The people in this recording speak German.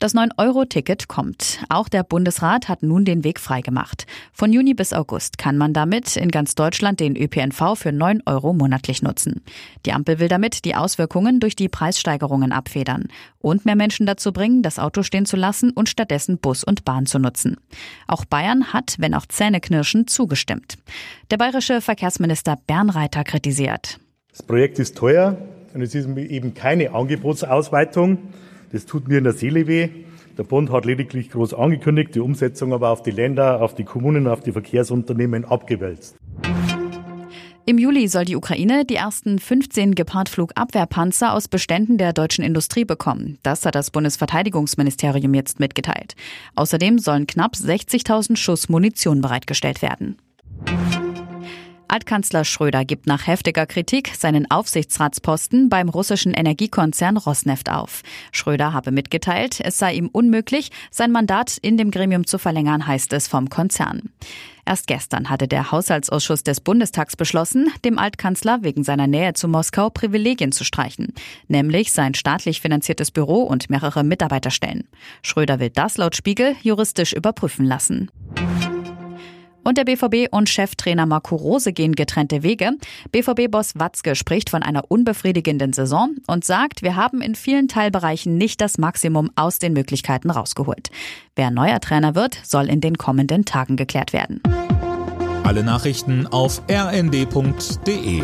Das 9-Euro-Ticket kommt. Auch der Bundesrat hat nun den Weg freigemacht. Von Juni bis August kann man damit in ganz Deutschland den ÖPNV für 9 Euro monatlich nutzen. Die Ampel will damit die Auswirkungen durch die Preissteigerungen abfedern und mehr Menschen dazu bringen, das Auto stehen zu lassen und stattdessen Bus und Bahn zu nutzen. Auch Bayern hat, wenn auch zähneknirschend, zugestimmt. Der bayerische Verkehrsminister Bernreiter kritisiert. Das Projekt ist teuer und es ist eben keine Angebotsausweitung. Das tut mir in der Seele weh. Der Bund hat lediglich groß angekündigt, die Umsetzung aber auf die Länder, auf die Kommunen, auf die Verkehrsunternehmen abgewälzt. Im Juli soll die Ukraine die ersten 15 Gepard-Flugabwehrpanzer aus Beständen der deutschen Industrie bekommen. Das hat das Bundesverteidigungsministerium jetzt mitgeteilt. Außerdem sollen knapp 60.000 Schuss Munition bereitgestellt werden. Altkanzler Schröder gibt nach heftiger Kritik seinen Aufsichtsratsposten beim russischen Energiekonzern Rosneft auf. Schröder habe mitgeteilt, es sei ihm unmöglich, sein Mandat in dem Gremium zu verlängern, heißt es vom Konzern. Erst gestern hatte der Haushaltsausschuss des Bundestags beschlossen, dem Altkanzler wegen seiner Nähe zu Moskau Privilegien zu streichen, nämlich sein staatlich finanziertes Büro und mehrere Mitarbeiterstellen. Schröder will das laut Spiegel juristisch überprüfen lassen. Und der BVB und Cheftrainer Marco Rose gehen getrennte Wege. BVB-Boss Watzke spricht von einer unbefriedigenden Saison und sagt, wir haben in vielen Teilbereichen nicht das Maximum aus den Möglichkeiten rausgeholt. Wer neuer Trainer wird, soll in den kommenden Tagen geklärt werden. Alle Nachrichten auf rnd.de